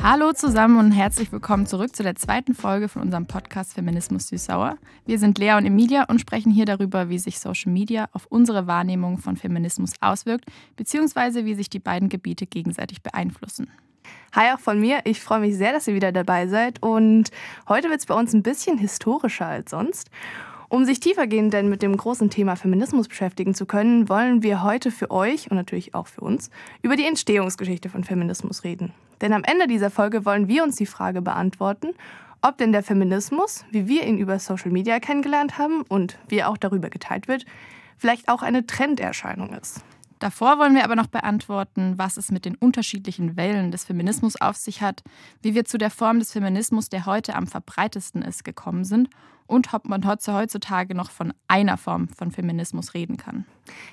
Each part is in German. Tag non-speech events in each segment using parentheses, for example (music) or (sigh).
Hallo zusammen und herzlich willkommen zurück zu der zweiten Folge von unserem Podcast Feminismus Süßsauer. Wir sind Lea und Emilia und sprechen hier darüber, wie sich Social Media auf unsere Wahrnehmung von Feminismus auswirkt, beziehungsweise wie sich die beiden Gebiete gegenseitig beeinflussen. Hi auch von mir. Ich freue mich sehr, dass ihr wieder dabei seid. Und heute wird es bei uns ein bisschen historischer als sonst. Um sich tiefergehend denn mit dem großen Thema Feminismus beschäftigen zu können, wollen wir heute für euch und natürlich auch für uns über die Entstehungsgeschichte von Feminismus reden. Denn am Ende dieser Folge wollen wir uns die Frage beantworten, ob denn der Feminismus, wie wir ihn über Social Media kennengelernt haben und wie er auch darüber geteilt wird, vielleicht auch eine Trenderscheinung ist. Davor wollen wir aber noch beantworten, was es mit den unterschiedlichen Wellen des Feminismus auf sich hat, wie wir zu der Form des Feminismus, der heute am verbreitesten ist, gekommen sind und ob man heutzutage noch von einer Form von Feminismus reden kann.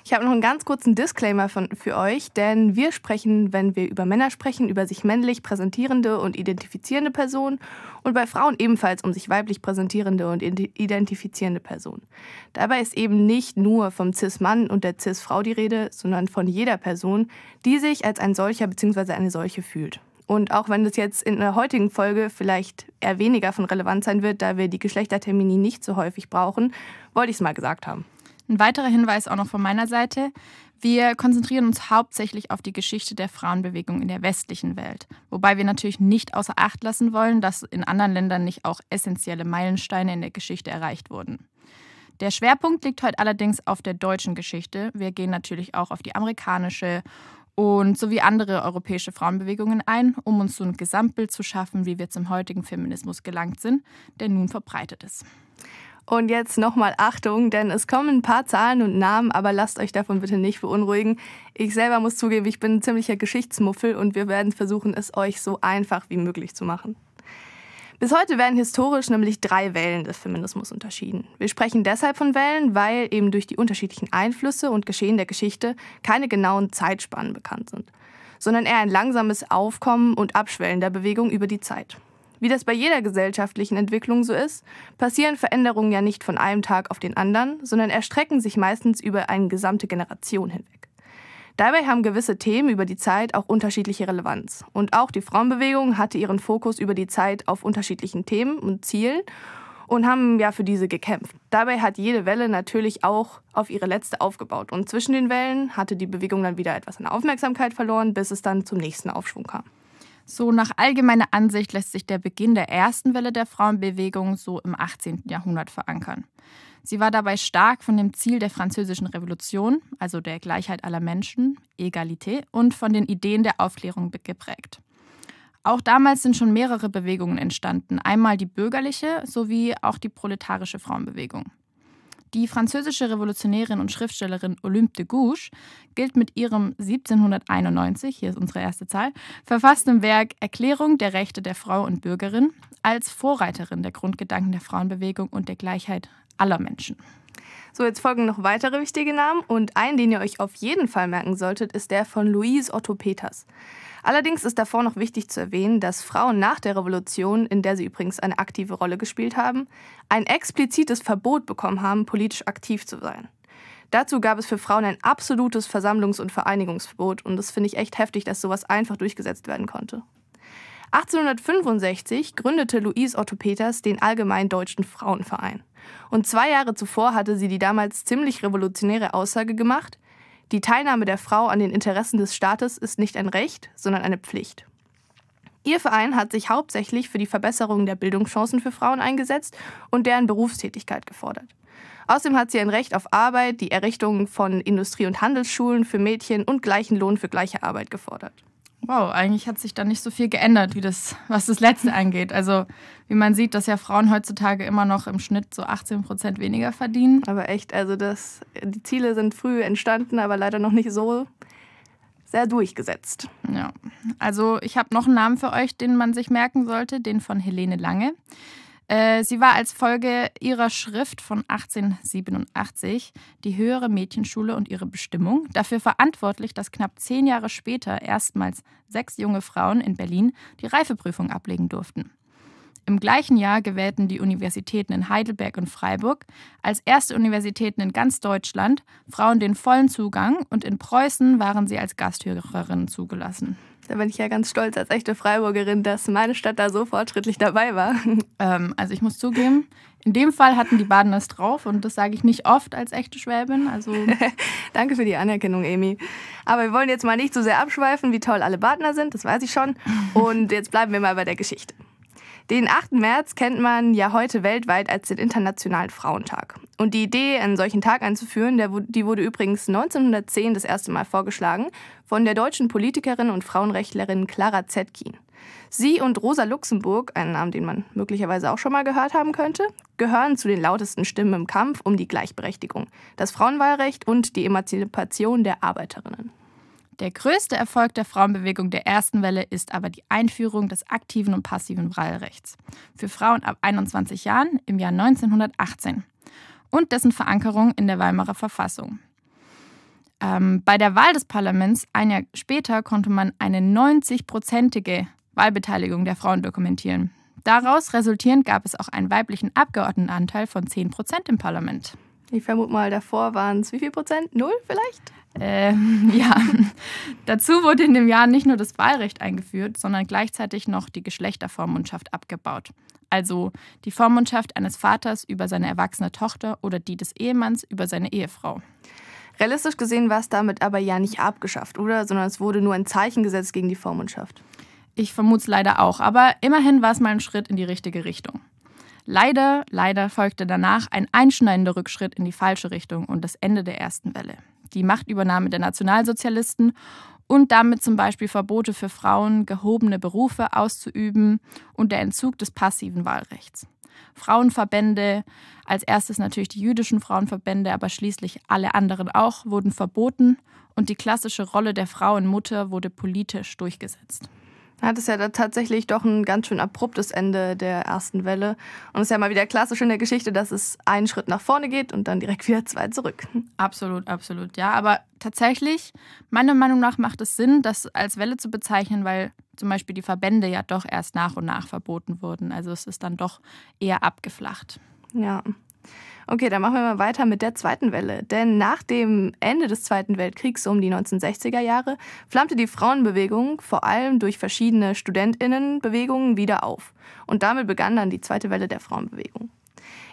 Ich habe noch einen ganz kurzen Disclaimer von, für euch, denn wir sprechen, wenn wir über Männer sprechen, über sich männlich präsentierende und identifizierende Personen und bei Frauen ebenfalls um sich weiblich präsentierende und identifizierende Personen. Dabei ist eben nicht nur vom Cis-Mann und der Cis-Frau die Rede, sondern von jeder Person, die sich als ein solcher bzw. eine solche fühlt. Und auch wenn das jetzt in der heutigen Folge vielleicht eher weniger von Relevanz sein wird, da wir die Geschlechtertermini nicht so häufig brauchen, wollte ich es mal gesagt haben. Ein weiterer Hinweis auch noch von meiner Seite. Wir konzentrieren uns hauptsächlich auf die Geschichte der Frauenbewegung in der westlichen Welt, wobei wir natürlich nicht außer Acht lassen wollen, dass in anderen Ländern nicht auch essentielle Meilensteine in der Geschichte erreicht wurden. Der Schwerpunkt liegt heute allerdings auf der deutschen Geschichte. Wir gehen natürlich auch auf die amerikanische und sowie andere europäische Frauenbewegungen ein, um uns so ein Gesamtbild zu schaffen, wie wir zum heutigen Feminismus gelangt sind, der nun verbreitet ist. Und jetzt nochmal Achtung, denn es kommen ein paar Zahlen und Namen, aber lasst euch davon bitte nicht beunruhigen. Ich selber muss zugeben, ich bin ein ziemlicher Geschichtsmuffel und wir werden versuchen, es euch so einfach wie möglich zu machen. Bis heute werden historisch nämlich drei Wellen des Feminismus unterschieden. Wir sprechen deshalb von Wellen, weil eben durch die unterschiedlichen Einflüsse und Geschehen der Geschichte keine genauen Zeitspannen bekannt sind, sondern eher ein langsames Aufkommen und Abschwellen der Bewegung über die Zeit. Wie das bei jeder gesellschaftlichen Entwicklung so ist, passieren Veränderungen ja nicht von einem Tag auf den anderen, sondern erstrecken sich meistens über eine gesamte Generation hinweg. Dabei haben gewisse Themen über die Zeit auch unterschiedliche Relevanz. Und auch die Frauenbewegung hatte ihren Fokus über die Zeit auf unterschiedlichen Themen und Zielen und haben ja für diese gekämpft. Dabei hat jede Welle natürlich auch auf ihre letzte aufgebaut. Und zwischen den Wellen hatte die Bewegung dann wieder etwas an Aufmerksamkeit verloren, bis es dann zum nächsten Aufschwung kam. So nach allgemeiner Ansicht lässt sich der Beginn der ersten Welle der Frauenbewegung so im 18. Jahrhundert verankern. Sie war dabei stark von dem Ziel der Französischen Revolution, also der Gleichheit aller Menschen, Egalité, und von den Ideen der Aufklärung geprägt. Auch damals sind schon mehrere Bewegungen entstanden, einmal die bürgerliche sowie auch die proletarische Frauenbewegung. Die französische Revolutionärin und Schriftstellerin Olympe de Gouges gilt mit ihrem 1791, hier ist unsere erste Zahl, verfassten Werk Erklärung der Rechte der Frau und Bürgerin als Vorreiterin der Grundgedanken der Frauenbewegung und der Gleichheit aller Menschen. So, jetzt folgen noch weitere wichtige Namen und einen, den ihr euch auf jeden Fall merken solltet, ist der von Louise Otto Peters. Allerdings ist davor noch wichtig zu erwähnen, dass Frauen nach der Revolution, in der sie übrigens eine aktive Rolle gespielt haben, ein explizites Verbot bekommen haben, politisch aktiv zu sein. Dazu gab es für Frauen ein absolutes Versammlungs- und Vereinigungsverbot und das finde ich echt heftig, dass sowas einfach durchgesetzt werden konnte. 1865 gründete Louise Otto Peters den Allgemeinen Deutschen Frauenverein. Und zwei Jahre zuvor hatte sie die damals ziemlich revolutionäre Aussage gemacht, die Teilnahme der Frau an den Interessen des Staates ist nicht ein Recht, sondern eine Pflicht. Ihr Verein hat sich hauptsächlich für die Verbesserung der Bildungschancen für Frauen eingesetzt und deren Berufstätigkeit gefordert. Außerdem hat sie ein Recht auf Arbeit, die Errichtung von Industrie- und Handelsschulen für Mädchen und gleichen Lohn für gleiche Arbeit gefordert. Wow, eigentlich hat sich da nicht so viel geändert, wie das, was das letzte angeht. Also, wie man sieht, dass ja Frauen heutzutage immer noch im Schnitt so 18 Prozent weniger verdienen. Aber echt, also das, die Ziele sind früh entstanden, aber leider noch nicht so sehr durchgesetzt. Ja, also ich habe noch einen Namen für euch, den man sich merken sollte, den von Helene Lange. Äh, sie war als Folge ihrer Schrift von 1887, die Höhere Mädchenschule und ihre Bestimmung, dafür verantwortlich, dass knapp zehn Jahre später erstmals sechs junge Frauen in Berlin die Reifeprüfung ablegen durften. Im gleichen Jahr gewählten die Universitäten in Heidelberg und Freiburg als erste Universitäten in ganz Deutschland Frauen den vollen Zugang und in Preußen waren sie als Gasthörerinnen zugelassen. Da bin ich ja ganz stolz als echte Freiburgerin, dass meine Stadt da so fortschrittlich dabei war. (laughs) Ähm, also ich muss zugeben, in dem Fall hatten die Baden es drauf und das sage ich nicht oft als echte Schwäbin. Also (laughs) Danke für die Anerkennung, Amy. Aber wir wollen jetzt mal nicht so sehr abschweifen, wie toll alle Badener sind, das weiß ich schon. Und jetzt bleiben wir mal bei der Geschichte. Den 8. März kennt man ja heute weltweit als den Internationalen Frauentag. Und die Idee, einen solchen Tag einzuführen, der, die wurde übrigens 1910 das erste Mal vorgeschlagen von der deutschen Politikerin und Frauenrechtlerin Clara Zetkin. Sie und Rosa Luxemburg, einen Namen, den man möglicherweise auch schon mal gehört haben könnte, gehören zu den lautesten Stimmen im Kampf um die Gleichberechtigung, das Frauenwahlrecht und die Emanzipation der Arbeiterinnen. Der größte Erfolg der Frauenbewegung der ersten Welle ist aber die Einführung des aktiven und passiven Wahlrechts für Frauen ab 21 Jahren im Jahr 1918 und dessen Verankerung in der Weimarer Verfassung. Ähm, bei der Wahl des Parlaments ein Jahr später konnte man eine 90-prozentige Wahlbeteiligung der Frauen dokumentieren. Daraus resultierend gab es auch einen weiblichen Abgeordnetenanteil von 10 Prozent im Parlament. Ich vermute mal, davor waren es wie viel Prozent? Null vielleicht? Äh, (laughs) ja. Dazu wurde in dem Jahr nicht nur das Wahlrecht eingeführt, sondern gleichzeitig noch die Geschlechtervormundschaft abgebaut. Also die Vormundschaft eines Vaters über seine erwachsene Tochter oder die des Ehemanns über seine Ehefrau. Realistisch gesehen war es damit aber ja nicht abgeschafft, oder? Sondern es wurde nur ein Zeichen gesetzt gegen die Vormundschaft. Ich vermute es leider auch, aber immerhin war es mal ein Schritt in die richtige Richtung. Leider, leider folgte danach ein einschneidender Rückschritt in die falsche Richtung und das Ende der ersten Welle. Die Machtübernahme der Nationalsozialisten und damit zum Beispiel Verbote für Frauen, gehobene Berufe auszuüben und der Entzug des passiven Wahlrechts. Frauenverbände, als erstes natürlich die jüdischen Frauenverbände, aber schließlich alle anderen auch, wurden verboten und die klassische Rolle der Frau und Mutter wurde politisch durchgesetzt hat es ja da tatsächlich doch ein ganz schön abruptes Ende der ersten Welle. Und es ist ja mal wieder klassisch in der Geschichte, dass es einen Schritt nach vorne geht und dann direkt wieder zwei zurück. Absolut, absolut, ja. Aber tatsächlich, meiner Meinung nach macht es Sinn, das als Welle zu bezeichnen, weil zum Beispiel die Verbände ja doch erst nach und nach verboten wurden. Also es ist dann doch eher abgeflacht. Ja. Okay, dann machen wir mal weiter mit der zweiten Welle. Denn nach dem Ende des Zweiten Weltkriegs um die 1960er Jahre flammte die Frauenbewegung vor allem durch verschiedene Studentinnenbewegungen wieder auf. Und damit begann dann die zweite Welle der Frauenbewegung.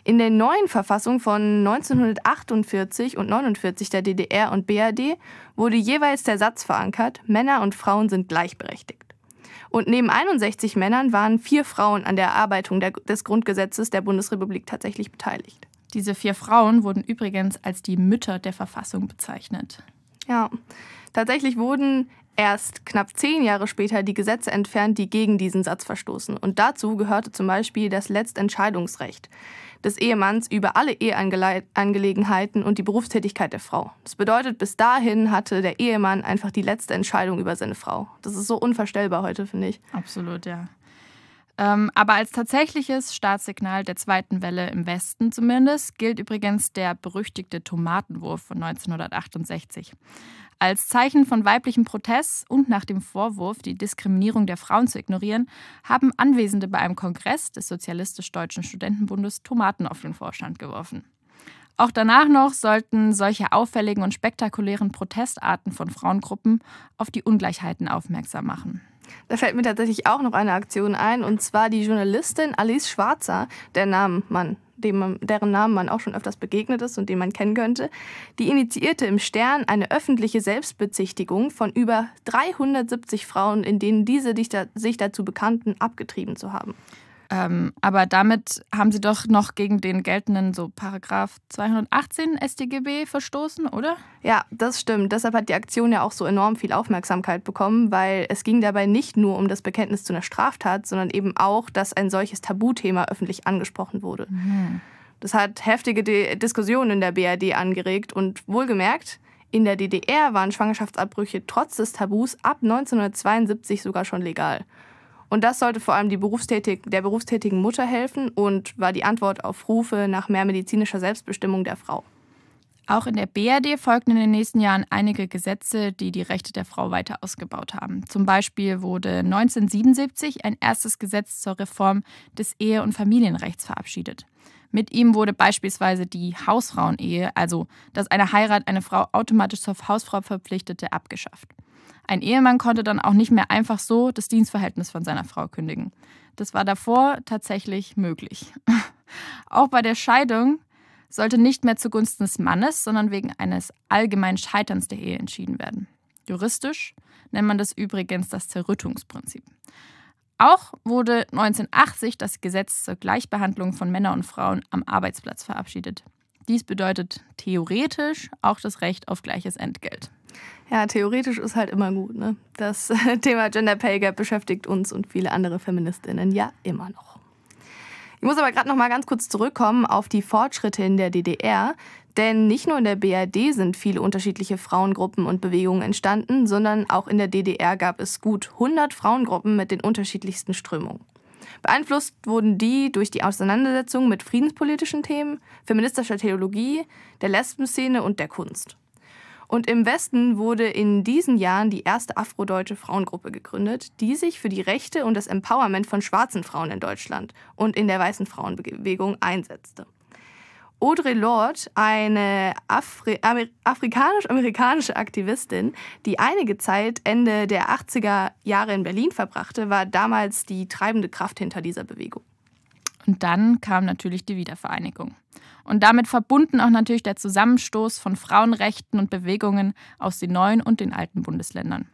In der neuen Verfassung von 1948 und 49 der DDR und BRD wurde jeweils der Satz verankert, Männer und Frauen sind gleichberechtigt. Und neben 61 Männern waren vier Frauen an der Erarbeitung der, des Grundgesetzes der Bundesrepublik tatsächlich beteiligt. Diese vier Frauen wurden übrigens als die Mütter der Verfassung bezeichnet. Ja, tatsächlich wurden erst knapp zehn Jahre später die Gesetze entfernt, die gegen diesen Satz verstoßen. Und dazu gehörte zum Beispiel das Letztentscheidungsrecht des Ehemanns über alle Eheangelegenheiten und die Berufstätigkeit der Frau. Das bedeutet, bis dahin hatte der Ehemann einfach die letzte Entscheidung über seine Frau. Das ist so unvorstellbar heute, finde ich. Absolut, ja. Ähm, aber als tatsächliches Startsignal der zweiten Welle im Westen zumindest gilt übrigens der berüchtigte Tomatenwurf von 1968. Als Zeichen von weiblichem Protest und nach dem Vorwurf, die Diskriminierung der Frauen zu ignorieren, haben Anwesende bei einem Kongress des Sozialistisch-Deutschen Studentenbundes Tomaten auf den Vorstand geworfen. Auch danach noch sollten solche auffälligen und spektakulären Protestarten von Frauengruppen auf die Ungleichheiten aufmerksam machen. Da fällt mir tatsächlich auch noch eine Aktion ein, und zwar die Journalistin Alice Schwarzer, der Namen man, dem deren Namen man auch schon öfters begegnet ist und den man kennen könnte, die initiierte im Stern eine öffentliche Selbstbezichtigung von über 370 Frauen, in denen diese sich dazu bekannten, abgetrieben zu haben. Ähm, aber damit haben sie doch noch gegen den geltenden so Paragraph 218 StGB verstoßen, oder? Ja, das stimmt. Deshalb hat die Aktion ja auch so enorm viel Aufmerksamkeit bekommen, weil es ging dabei nicht nur um das Bekenntnis zu einer Straftat, sondern eben auch, dass ein solches Tabuthema öffentlich angesprochen wurde. Mhm. Das hat heftige De Diskussionen in der BRD angeregt und wohlgemerkt, in der DDR waren Schwangerschaftsabbrüche trotz des Tabus ab 1972 sogar schon legal. Und das sollte vor allem berufstätig, der berufstätigen Mutter helfen und war die Antwort auf Rufe nach mehr medizinischer Selbstbestimmung der Frau. Auch in der BRD folgten in den nächsten Jahren einige Gesetze, die die Rechte der Frau weiter ausgebaut haben. Zum Beispiel wurde 1977 ein erstes Gesetz zur Reform des Ehe- und Familienrechts verabschiedet. Mit ihm wurde beispielsweise die Hausfrauenehe, also dass eine Heirat eine Frau automatisch zur Hausfrau verpflichtete, abgeschafft. Ein Ehemann konnte dann auch nicht mehr einfach so das Dienstverhältnis von seiner Frau kündigen. Das war davor tatsächlich möglich. (laughs) Auch bei der Scheidung sollte nicht mehr zugunsten des Mannes, sondern wegen eines allgemeinen Scheiterns der Ehe entschieden werden. Juristisch nennt man das übrigens das Zerrüttungsprinzip. Auch wurde 1980 das Gesetz zur Gleichbehandlung von Männern und Frauen am Arbeitsplatz verabschiedet. Dies bedeutet theoretisch auch das Recht auf gleiches Entgelt. Ja, theoretisch ist halt immer gut. Ne? Das (laughs) Thema Gender Pay Gap beschäftigt uns und viele andere Feministinnen ja immer noch. Ich muss aber gerade noch mal ganz kurz zurückkommen auf die Fortschritte in der DDR, denn nicht nur in der BRD sind viele unterschiedliche Frauengruppen und Bewegungen entstanden, sondern auch in der DDR gab es gut 100 Frauengruppen mit den unterschiedlichsten Strömungen. Beeinflusst wurden die durch die Auseinandersetzung mit friedenspolitischen Themen, feministischer Theologie, der Lesbenszene und der Kunst. Und im Westen wurde in diesen Jahren die erste afrodeutsche Frauengruppe gegründet, die sich für die Rechte und das Empowerment von schwarzen Frauen in Deutschland und in der weißen Frauenbewegung einsetzte. Audre Lorde, eine Afri afrikanisch-amerikanische Aktivistin, die einige Zeit Ende der 80er Jahre in Berlin verbrachte, war damals die treibende Kraft hinter dieser Bewegung. Und dann kam natürlich die Wiedervereinigung. Und damit verbunden auch natürlich der Zusammenstoß von Frauenrechten und Bewegungen aus den neuen und den alten Bundesländern.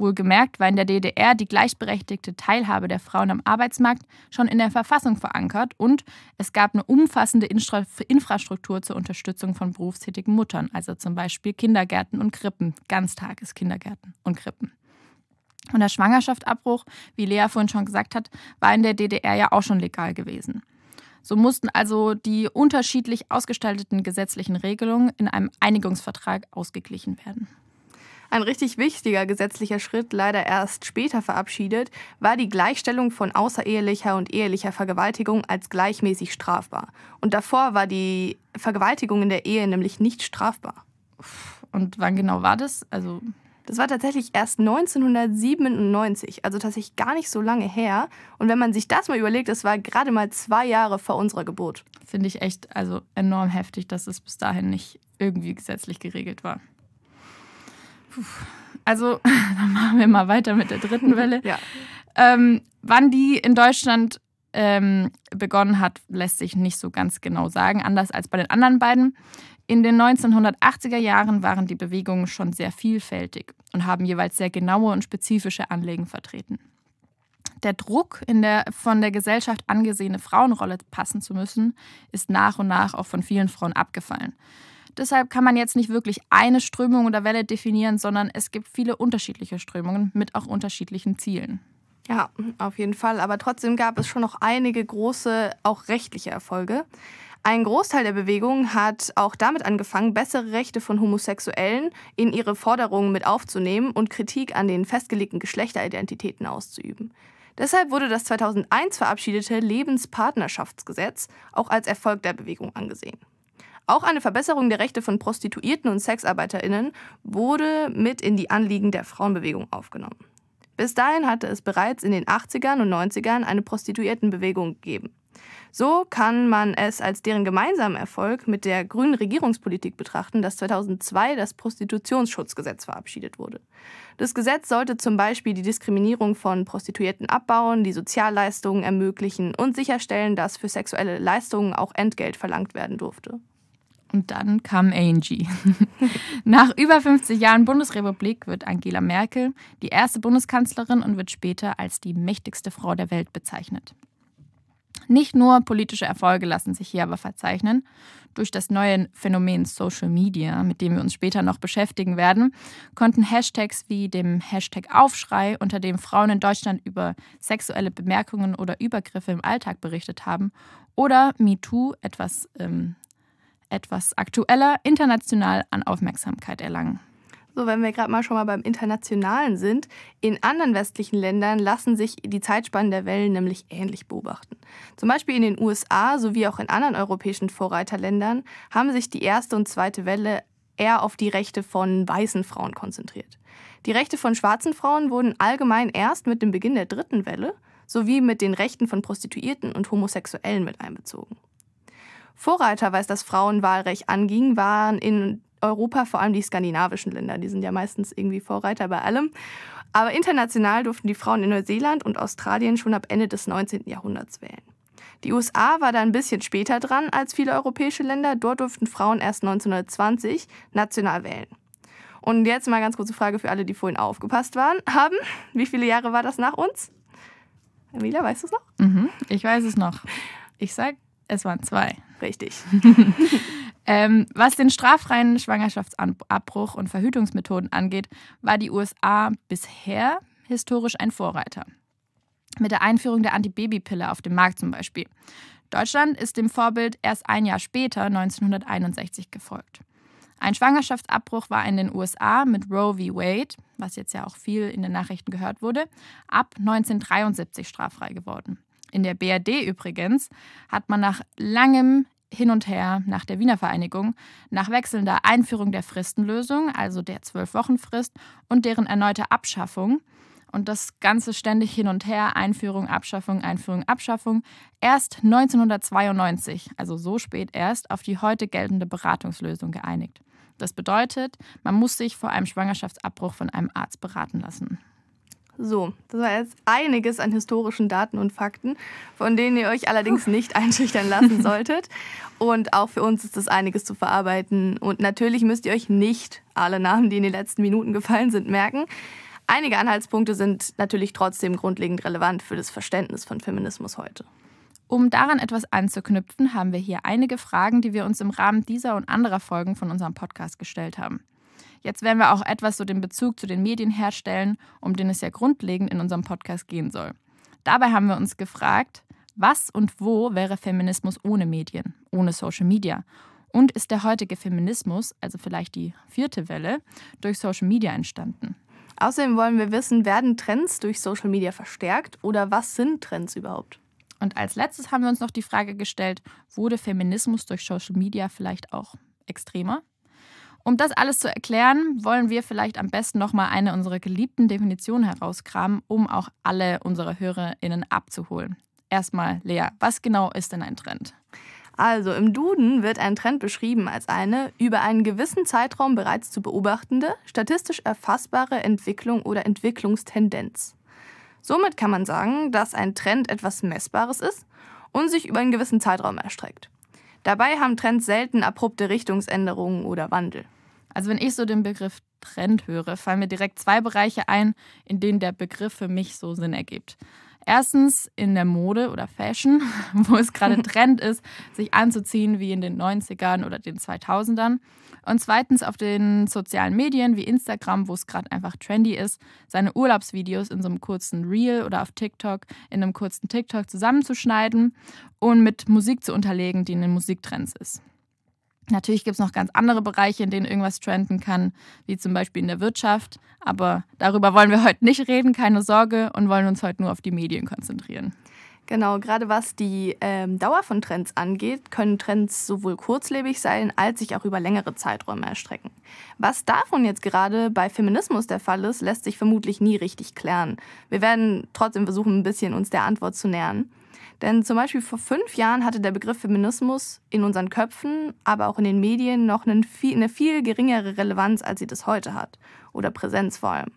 Wohlgemerkt war in der DDR die gleichberechtigte Teilhabe der Frauen am Arbeitsmarkt schon in der Verfassung verankert und es gab eine umfassende Infrastruktur zur Unterstützung von berufstätigen Muttern, also zum Beispiel Kindergärten und Krippen, Ganztageskindergärten und Krippen. Und der Schwangerschaftsabbruch, wie Lea vorhin schon gesagt hat, war in der DDR ja auch schon legal gewesen. So mussten also die unterschiedlich ausgestalteten gesetzlichen Regelungen in einem Einigungsvertrag ausgeglichen werden. Ein richtig wichtiger gesetzlicher Schritt, leider erst später verabschiedet, war die Gleichstellung von außerehelicher und ehelicher Vergewaltigung als gleichmäßig strafbar. Und davor war die Vergewaltigung in der Ehe nämlich nicht strafbar. Und wann genau war das? Also das war tatsächlich erst 1997, also tatsächlich gar nicht so lange her. Und wenn man sich das mal überlegt, das war gerade mal zwei Jahre vor unserer Geburt. Finde ich echt also enorm heftig, dass es bis dahin nicht irgendwie gesetzlich geregelt war. Puh. Also, (laughs) dann machen wir mal weiter mit der dritten Welle. (laughs) ja. ähm, wann die in Deutschland ähm, begonnen hat, lässt sich nicht so ganz genau sagen, anders als bei den anderen beiden. In den 1980er Jahren waren die Bewegungen schon sehr vielfältig und haben jeweils sehr genaue und spezifische Anliegen vertreten. Der Druck, in der von der Gesellschaft angesehene Frauenrolle passen zu müssen, ist nach und nach auch von vielen Frauen abgefallen. Deshalb kann man jetzt nicht wirklich eine Strömung oder Welle definieren, sondern es gibt viele unterschiedliche Strömungen mit auch unterschiedlichen Zielen. Ja, auf jeden Fall. Aber trotzdem gab es schon noch einige große, auch rechtliche Erfolge. Ein Großteil der Bewegung hat auch damit angefangen, bessere Rechte von Homosexuellen in ihre Forderungen mit aufzunehmen und Kritik an den festgelegten Geschlechteridentitäten auszuüben. Deshalb wurde das 2001 verabschiedete Lebenspartnerschaftsgesetz auch als Erfolg der Bewegung angesehen. Auch eine Verbesserung der Rechte von Prostituierten und Sexarbeiterinnen wurde mit in die Anliegen der Frauenbewegung aufgenommen. Bis dahin hatte es bereits in den 80ern und 90ern eine Prostituiertenbewegung gegeben. So kann man es als deren gemeinsamen Erfolg mit der grünen Regierungspolitik betrachten, dass 2002 das Prostitutionsschutzgesetz verabschiedet wurde. Das Gesetz sollte zum Beispiel die Diskriminierung von Prostituierten abbauen, die Sozialleistungen ermöglichen und sicherstellen, dass für sexuelle Leistungen auch Entgelt verlangt werden durfte. Und dann kam Angie. (laughs) Nach über 50 Jahren Bundesrepublik wird Angela Merkel die erste Bundeskanzlerin und wird später als die mächtigste Frau der Welt bezeichnet. Nicht nur politische Erfolge lassen sich hier aber verzeichnen. Durch das neue Phänomen Social Media, mit dem wir uns später noch beschäftigen werden, konnten Hashtags wie dem Hashtag Aufschrei, unter dem Frauen in Deutschland über sexuelle Bemerkungen oder Übergriffe im Alltag berichtet haben, oder MeToo etwas ähm, etwas aktueller international an Aufmerksamkeit erlangen. So, wenn wir gerade mal schon mal beim Internationalen sind, in anderen westlichen Ländern lassen sich die Zeitspannen der Wellen nämlich ähnlich beobachten. Zum Beispiel in den USA sowie auch in anderen europäischen Vorreiterländern haben sich die erste und zweite Welle eher auf die Rechte von weißen Frauen konzentriert. Die Rechte von schwarzen Frauen wurden allgemein erst mit dem Beginn der dritten Welle sowie mit den Rechten von Prostituierten und Homosexuellen mit einbezogen. Vorreiter, was das Frauenwahlrecht anging, waren in Europa vor allem die skandinavischen Länder. Die sind ja meistens irgendwie Vorreiter bei allem. Aber international durften die Frauen in Neuseeland und Australien schon ab Ende des 19. Jahrhunderts wählen. Die USA war da ein bisschen später dran als viele europäische Länder. Dort durften Frauen erst 1920 national wählen. Und jetzt mal ganz kurze Frage für alle, die vorhin aufgepasst waren, haben. Wie viele Jahre war das nach uns? Emilia, weißt du es noch? Mhm, ich weiß es noch. Ich sag, es waren zwei. Richtig. (laughs) ähm, was den straffreien Schwangerschaftsabbruch und Verhütungsmethoden angeht, war die USA bisher historisch ein Vorreiter. Mit der Einführung der Antibabypille auf dem Markt zum Beispiel. Deutschland ist dem Vorbild erst ein Jahr später, 1961, gefolgt. Ein Schwangerschaftsabbruch war in den USA mit Roe v. Wade, was jetzt ja auch viel in den Nachrichten gehört wurde, ab 1973 straffrei geworden. In der BRD übrigens hat man nach langem Hin und Her nach der Wiener Vereinigung, nach wechselnder Einführung der Fristenlösung, also der Zwölf-Wochen-Frist, und deren erneute Abschaffung, und das Ganze ständig hin und her, Einführung, Abschaffung, Einführung, Abschaffung, erst 1992, also so spät erst, auf die heute geltende Beratungslösung geeinigt. Das bedeutet, man muss sich vor einem Schwangerschaftsabbruch von einem Arzt beraten lassen. So, das war jetzt einiges an historischen Daten und Fakten, von denen ihr euch allerdings nicht (laughs) einschüchtern lassen (laughs) solltet. Und auch für uns ist das einiges zu verarbeiten. Und natürlich müsst ihr euch nicht alle Namen, die in den letzten Minuten gefallen sind, merken. Einige Anhaltspunkte sind natürlich trotzdem grundlegend relevant für das Verständnis von Feminismus heute. Um daran etwas anzuknüpfen, haben wir hier einige Fragen, die wir uns im Rahmen dieser und anderer Folgen von unserem Podcast gestellt haben. Jetzt werden wir auch etwas so den Bezug zu den Medien herstellen, um den es ja grundlegend in unserem Podcast gehen soll. Dabei haben wir uns gefragt, was und wo wäre Feminismus ohne Medien, ohne Social Media? Und ist der heutige Feminismus, also vielleicht die vierte Welle, durch Social Media entstanden? Außerdem wollen wir wissen, werden Trends durch Social Media verstärkt oder was sind Trends überhaupt? Und als letztes haben wir uns noch die Frage gestellt, wurde Feminismus durch Social Media vielleicht auch extremer? Um das alles zu erklären, wollen wir vielleicht am besten nochmal eine unserer geliebten Definitionen herauskramen, um auch alle unsere HörerInnen abzuholen. Erstmal, Lea, was genau ist denn ein Trend? Also im Duden wird ein Trend beschrieben als eine über einen gewissen Zeitraum bereits zu beobachtende, statistisch erfassbare Entwicklung oder Entwicklungstendenz. Somit kann man sagen, dass ein Trend etwas Messbares ist und sich über einen gewissen Zeitraum erstreckt. Dabei haben Trends selten abrupte Richtungsänderungen oder Wandel. Also wenn ich so den Begriff Trend höre, fallen mir direkt zwei Bereiche ein, in denen der Begriff für mich so Sinn ergibt. Erstens in der Mode oder Fashion, (laughs) wo es gerade (laughs) Trend ist, sich anzuziehen wie in den 90ern oder den 2000ern. Und zweitens auf den sozialen Medien wie Instagram, wo es gerade einfach trendy ist, seine Urlaubsvideos in so einem kurzen Reel oder auf TikTok in einem kurzen TikTok zusammenzuschneiden und mit Musik zu unterlegen, die in den Musiktrends ist. Natürlich gibt es noch ganz andere Bereiche, in denen irgendwas trenden kann, wie zum Beispiel in der Wirtschaft. Aber darüber wollen wir heute nicht reden, keine Sorge, und wollen uns heute nur auf die Medien konzentrieren. Genau, gerade was die ähm, Dauer von Trends angeht, können Trends sowohl kurzlebig sein, als sich auch über längere Zeiträume erstrecken. Was davon jetzt gerade bei Feminismus der Fall ist, lässt sich vermutlich nie richtig klären. Wir werden trotzdem versuchen, ein bisschen uns der Antwort zu nähern. Denn zum Beispiel vor fünf Jahren hatte der Begriff Feminismus in unseren Köpfen, aber auch in den Medien noch eine viel, geringere Relevanz, als sie das heute hat. Oder Präsenz vor allem.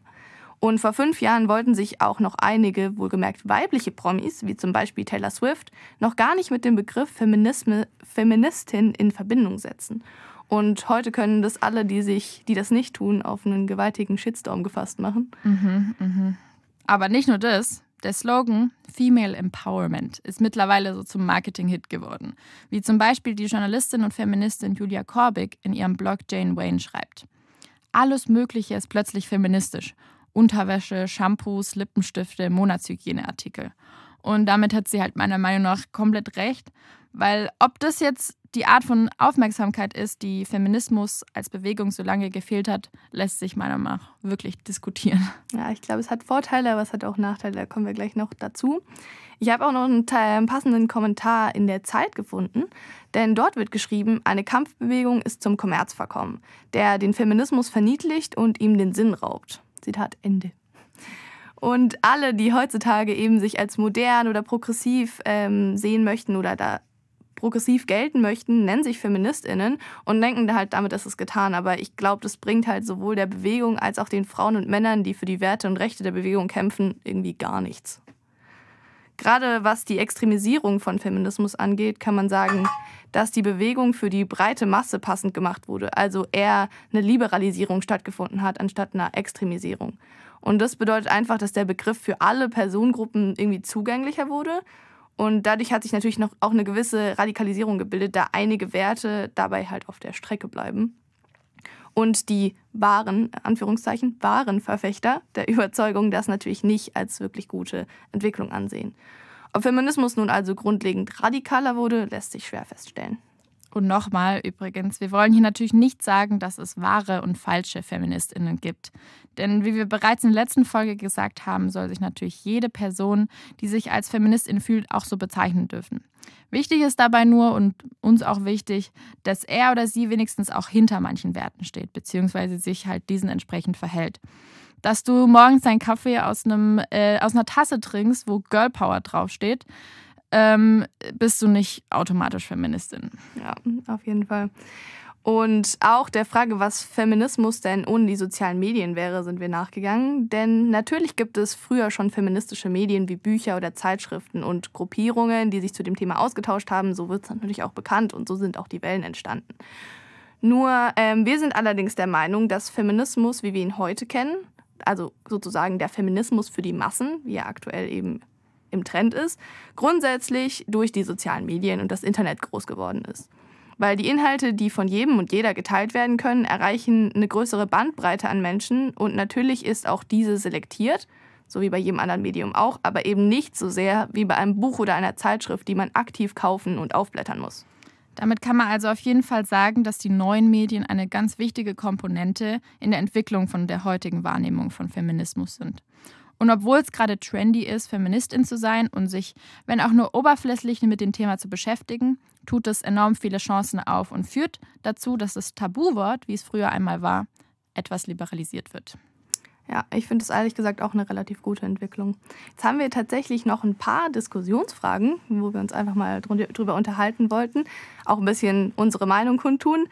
Und vor fünf Jahren wollten sich auch noch einige, wohlgemerkt weibliche Promis, wie zum Beispiel Taylor Swift, noch gar nicht mit dem Begriff Feminisme, Feministin in Verbindung setzen. Und heute können das alle, die sich, die das nicht tun, auf einen gewaltigen Shitstorm gefasst machen. Mhm, mh. Aber nicht nur das. Der Slogan Female Empowerment ist mittlerweile so zum Marketing-Hit geworden. Wie zum Beispiel die Journalistin und Feministin Julia Korbig in ihrem Blog Jane Wayne schreibt. Alles Mögliche ist plötzlich feministisch Unterwäsche, Shampoos, Lippenstifte, Monatshygieneartikel. Und damit hat sie halt meiner Meinung nach komplett recht, weil ob das jetzt die Art von Aufmerksamkeit ist, die Feminismus als Bewegung so lange gefehlt hat, lässt sich meiner Meinung nach wirklich diskutieren. Ja, ich glaube, es hat Vorteile, aber es hat auch Nachteile, da kommen wir gleich noch dazu. Ich habe auch noch einen, einen passenden Kommentar in der Zeit gefunden, denn dort wird geschrieben, eine Kampfbewegung ist zum Kommerz verkommen, der den Feminismus verniedlicht und ihm den Sinn raubt. Zitat Ende. Und alle, die heutzutage eben sich als modern oder progressiv ähm, sehen möchten oder da progressiv gelten möchten, nennen sich FeministInnen und denken halt damit, dass es getan. Aber ich glaube, das bringt halt sowohl der Bewegung als auch den Frauen und Männern, die für die Werte und Rechte der Bewegung kämpfen, irgendwie gar nichts. Gerade was die Extremisierung von Feminismus angeht, kann man sagen, dass die Bewegung für die breite Masse passend gemacht wurde, also eher eine Liberalisierung stattgefunden hat, anstatt einer Extremisierung. Und das bedeutet einfach, dass der Begriff für alle Personengruppen irgendwie zugänglicher wurde. Und dadurch hat sich natürlich noch auch eine gewisse Radikalisierung gebildet, da einige Werte dabei halt auf der Strecke bleiben. Und die wahren, Anführungszeichen, wahren Verfechter der (laughs) Überzeugung das natürlich nicht als wirklich gute Entwicklung ansehen. Ob Feminismus nun also grundlegend radikaler wurde, lässt sich schwer feststellen. Und nochmal übrigens, wir wollen hier natürlich nicht sagen, dass es wahre und falsche Feministinnen gibt. Denn wie wir bereits in der letzten Folge gesagt haben, soll sich natürlich jede Person, die sich als Feministin fühlt, auch so bezeichnen dürfen. Wichtig ist dabei nur und uns auch wichtig, dass er oder sie wenigstens auch hinter manchen Werten steht, beziehungsweise sich halt diesen entsprechend verhält. Dass du morgens deinen Kaffee aus, einem, äh, aus einer Tasse trinkst, wo Girl Power draufsteht, ähm, bist du nicht automatisch Feministin. Ja, auf jeden Fall. Und auch der Frage, was Feminismus denn ohne die sozialen Medien wäre, sind wir nachgegangen. Denn natürlich gibt es früher schon feministische Medien wie Bücher oder Zeitschriften und Gruppierungen, die sich zu dem Thema ausgetauscht haben. So wird es natürlich auch bekannt und so sind auch die Wellen entstanden. Nur ähm, wir sind allerdings der Meinung, dass Feminismus, wie wir ihn heute kennen, also sozusagen der Feminismus für die Massen, wie er aktuell eben im Trend ist, grundsätzlich durch die sozialen Medien und das Internet groß geworden ist. Weil die Inhalte, die von jedem und jeder geteilt werden können, erreichen eine größere Bandbreite an Menschen und natürlich ist auch diese selektiert, so wie bei jedem anderen Medium auch, aber eben nicht so sehr wie bei einem Buch oder einer Zeitschrift, die man aktiv kaufen und aufblättern muss. Damit kann man also auf jeden Fall sagen, dass die neuen Medien eine ganz wichtige Komponente in der Entwicklung von der heutigen Wahrnehmung von Feminismus sind. Und obwohl es gerade trendy ist, Feministin zu sein und sich, wenn auch nur oberflächlich, mit dem Thema zu beschäftigen, tut es enorm viele Chancen auf und führt dazu, dass das Tabuwort, wie es früher einmal war, etwas liberalisiert wird. Ja, ich finde es ehrlich gesagt auch eine relativ gute Entwicklung. Jetzt haben wir tatsächlich noch ein paar Diskussionsfragen, wo wir uns einfach mal drüber unterhalten wollten, auch ein bisschen unsere Meinung kundtun.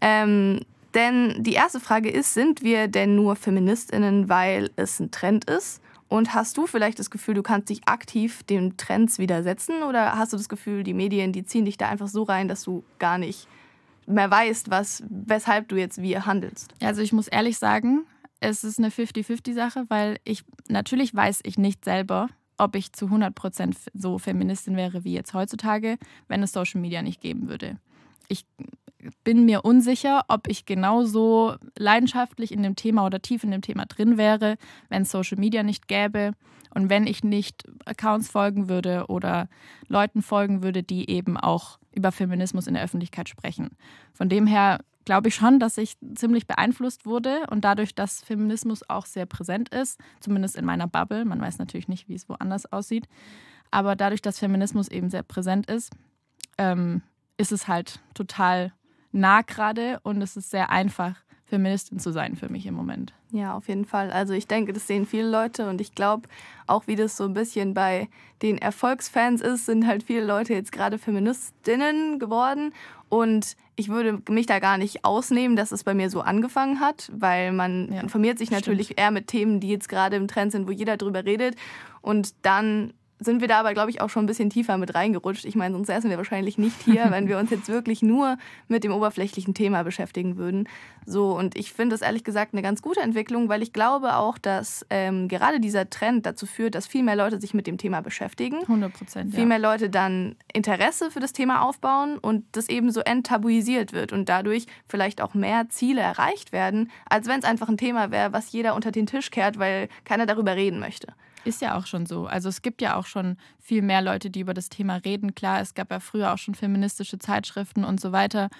Ähm, denn die erste Frage ist, sind wir denn nur Feministinnen, weil es ein Trend ist? Und hast du vielleicht das Gefühl, du kannst dich aktiv den Trends widersetzen? Oder hast du das Gefühl, die Medien, die ziehen dich da einfach so rein, dass du gar nicht mehr weißt, was, weshalb du jetzt wie handelst? Also ich muss ehrlich sagen, es ist eine 50-50-Sache, weil ich natürlich weiß ich nicht selber, ob ich zu 100 Prozent so Feministin wäre wie jetzt heutzutage, wenn es Social Media nicht geben würde. Ich bin mir unsicher, ob ich genauso leidenschaftlich in dem Thema oder tief in dem Thema drin wäre, wenn es Social Media nicht gäbe und wenn ich nicht Accounts folgen würde oder Leuten folgen würde, die eben auch über Feminismus in der Öffentlichkeit sprechen. Von dem her glaube ich schon, dass ich ziemlich beeinflusst wurde und dadurch, dass Feminismus auch sehr präsent ist, zumindest in meiner Bubble, man weiß natürlich nicht, wie es woanders aussieht, aber dadurch, dass Feminismus eben sehr präsent ist, ähm, ist es halt total nah gerade und es ist sehr einfach, Feministin zu sein für mich im Moment. Ja, auf jeden Fall. Also ich denke, das sehen viele Leute und ich glaube, auch wie das so ein bisschen bei den Erfolgsfans ist, sind halt viele Leute jetzt gerade Feministinnen geworden und ich würde mich da gar nicht ausnehmen, dass es bei mir so angefangen hat, weil man ja, informiert sich natürlich stimmt. eher mit Themen, die jetzt gerade im Trend sind, wo jeder drüber redet und dann sind wir da aber, glaube ich, auch schon ein bisschen tiefer mit reingerutscht. Ich meine, sonst säßen wir wahrscheinlich nicht hier, wenn wir uns jetzt wirklich nur mit dem oberflächlichen Thema beschäftigen würden. So, und ich finde das ehrlich gesagt eine ganz gute Entwicklung, weil ich glaube auch, dass ähm, gerade dieser Trend dazu führt, dass viel mehr Leute sich mit dem Thema beschäftigen. 100 Prozent. Viel mehr Leute dann Interesse für das Thema aufbauen und das eben so enttabuisiert wird und dadurch vielleicht auch mehr Ziele erreicht werden, als wenn es einfach ein Thema wäre, was jeder unter den Tisch kehrt, weil keiner darüber reden möchte. Ist ja auch schon so. Also es gibt ja auch schon viel mehr Leute, die über das Thema reden. Klar, es gab ja früher auch schon feministische Zeitschriften und so weiter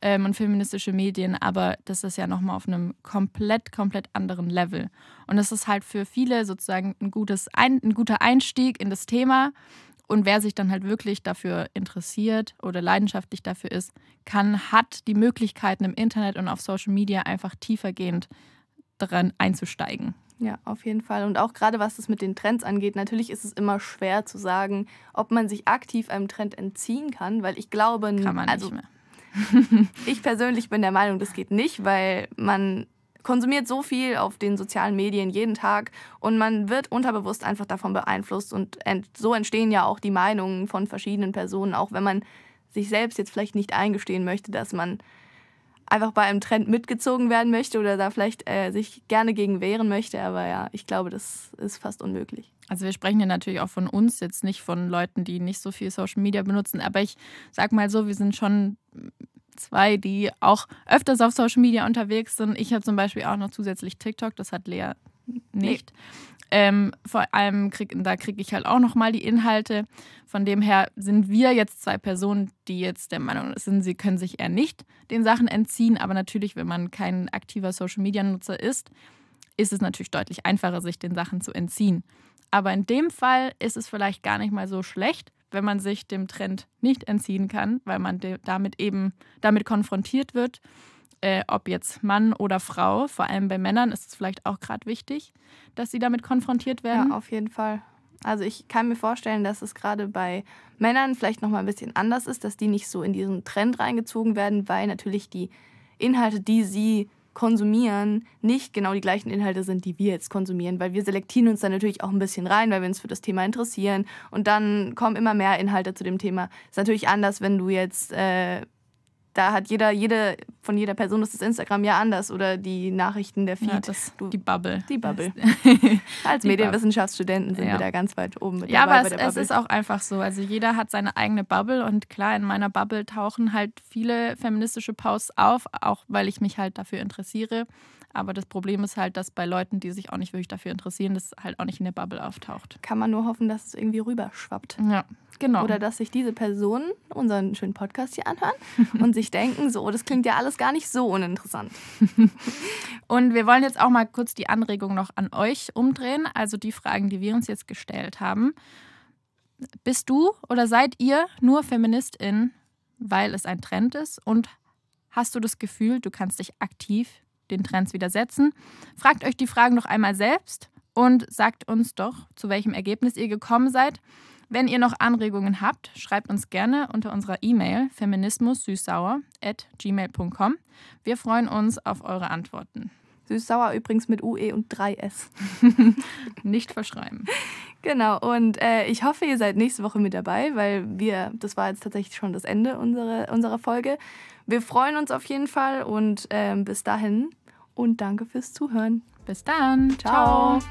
ähm, und feministische Medien, aber das ist ja nochmal auf einem komplett, komplett anderen Level. Und es ist halt für viele sozusagen ein, gutes ein, ein guter Einstieg in das Thema. Und wer sich dann halt wirklich dafür interessiert oder leidenschaftlich dafür ist, kann, hat die Möglichkeiten im Internet und auf Social Media einfach tiefergehend daran einzusteigen. Ja, auf jeden Fall. Und auch gerade was es mit den Trends angeht, natürlich ist es immer schwer zu sagen, ob man sich aktiv einem Trend entziehen kann, weil ich glaube, kann man also, nicht mehr. (laughs) ich persönlich bin der Meinung, das geht nicht, weil man konsumiert so viel auf den sozialen Medien jeden Tag und man wird unterbewusst einfach davon beeinflusst und ent so entstehen ja auch die Meinungen von verschiedenen Personen, auch wenn man sich selbst jetzt vielleicht nicht eingestehen möchte, dass man einfach bei einem Trend mitgezogen werden möchte oder da vielleicht äh, sich gerne gegen wehren möchte. Aber ja, ich glaube, das ist fast unmöglich. Also wir sprechen ja natürlich auch von uns, jetzt nicht von Leuten, die nicht so viel Social Media benutzen. Aber ich sag mal so, wir sind schon zwei, die auch öfters auf Social Media unterwegs sind. Ich habe zum Beispiel auch noch zusätzlich TikTok, das hat Lea nicht. Nee. Ähm, vor allem krieg, da kriege ich halt auch nochmal die Inhalte. Von dem her sind wir jetzt zwei Personen, die jetzt der Meinung sind, sie können sich eher nicht den Sachen entziehen. Aber natürlich, wenn man kein aktiver Social-Media-Nutzer ist, ist es natürlich deutlich einfacher, sich den Sachen zu entziehen. Aber in dem Fall ist es vielleicht gar nicht mal so schlecht, wenn man sich dem Trend nicht entziehen kann, weil man damit eben damit konfrontiert wird äh, ob jetzt Mann oder Frau, vor allem bei Männern ist es vielleicht auch gerade wichtig, dass sie damit konfrontiert werden. Ja, auf jeden Fall. Also ich kann mir vorstellen, dass es gerade bei Männern vielleicht noch mal ein bisschen anders ist, dass die nicht so in diesen Trend reingezogen werden, weil natürlich die Inhalte, die sie konsumieren, nicht genau die gleichen Inhalte sind, die wir jetzt konsumieren, weil wir selektieren uns dann natürlich auch ein bisschen rein, weil wir uns für das Thema interessieren und dann kommen immer mehr Inhalte zu dem Thema. Ist natürlich anders, wenn du jetzt äh, da hat jeder, jede, von jeder Person ist das Instagram ja anders oder die Nachrichten, der Feed. Ja, das, du, die Bubble. Die Bubble. (laughs) Als Medienwissenschaftsstudenten sind ja. wir da ganz weit oben mit Ja, aber es, es, ist auch einfach so. Also jeder hat seine eigene Bubble und klar, in meiner Bubble tauchen halt viele feministische Posts auf, auch weil ich mich halt dafür interessiere. Aber das Problem ist halt, dass bei Leuten, die sich auch nicht wirklich dafür interessieren, das halt auch nicht in der Bubble auftaucht. Kann man nur hoffen, dass es irgendwie rüberschwappt. Ja, genau. Oder dass sich diese Personen unseren schönen Podcast hier anhören (laughs) und sich denken, so, das klingt ja alles gar nicht so uninteressant. (laughs) und wir wollen jetzt auch mal kurz die Anregung noch an euch umdrehen. Also die Fragen, die wir uns jetzt gestellt haben. Bist du oder seid ihr nur Feministin, weil es ein Trend ist? Und hast du das Gefühl, du kannst dich aktiv den Trends widersetzen. Fragt euch die Fragen noch einmal selbst und sagt uns doch, zu welchem Ergebnis ihr gekommen seid. Wenn ihr noch Anregungen habt, schreibt uns gerne unter unserer E-Mail feminismussüßsauer at gmail.com. Wir freuen uns auf eure Antworten. Süß-sauer übrigens mit UE und 3S. (laughs) Nicht verschreiben. Genau, und äh, ich hoffe, ihr seid nächste Woche mit dabei, weil wir, das war jetzt tatsächlich schon das Ende unserer, unserer Folge. Wir freuen uns auf jeden Fall und äh, bis dahin und danke fürs Zuhören. Bis dann. Ciao. Ciao.